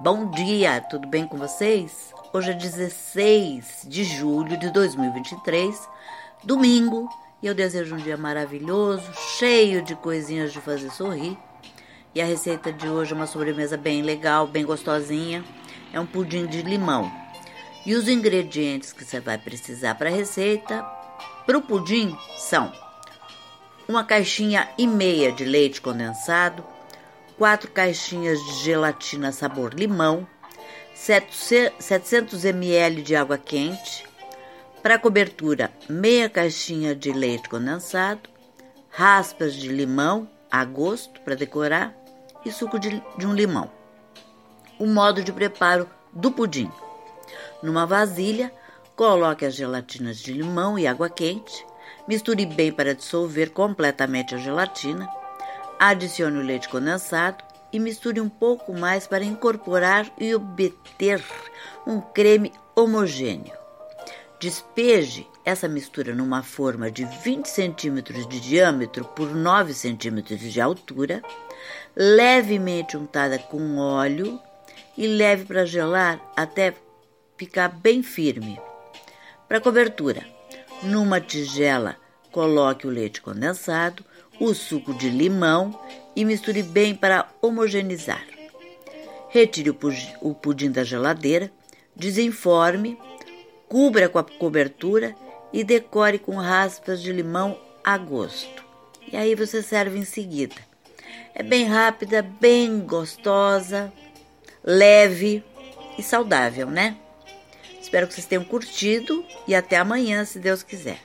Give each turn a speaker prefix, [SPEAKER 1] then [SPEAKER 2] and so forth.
[SPEAKER 1] Bom dia, tudo bem com vocês? Hoje é 16 de julho de 2023, domingo, e eu desejo um dia maravilhoso, cheio de coisinhas de fazer sorrir. E a receita de hoje é uma sobremesa bem legal, bem gostosinha. É um pudim de limão. E os ingredientes que você vai precisar para a receita para o pudim são uma caixinha e meia de leite condensado, quatro caixinhas de gelatina sabor limão, 700 ml de água quente, para cobertura, meia caixinha de leite condensado, raspas de limão a gosto para decorar e suco de, de um limão. O modo de preparo do pudim. Numa vasilha, coloque as gelatinas de limão e água quente, misture bem para dissolver completamente a gelatina Adicione o leite condensado e misture um pouco mais para incorporar e obter um creme homogêneo. Despeje essa mistura numa forma de 20 centímetros de diâmetro por 9 centímetros de altura, levemente untada com óleo e leve para gelar até ficar bem firme. Para cobertura, numa tigela, coloque o leite condensado, o suco de limão e misture bem para homogeneizar. Retire o pudim da geladeira, desenforme, cubra com a cobertura e decore com raspas de limão a gosto. E aí você serve em seguida. É bem rápida, bem gostosa, leve e saudável, né? Espero que vocês tenham curtido e até amanhã, se Deus quiser.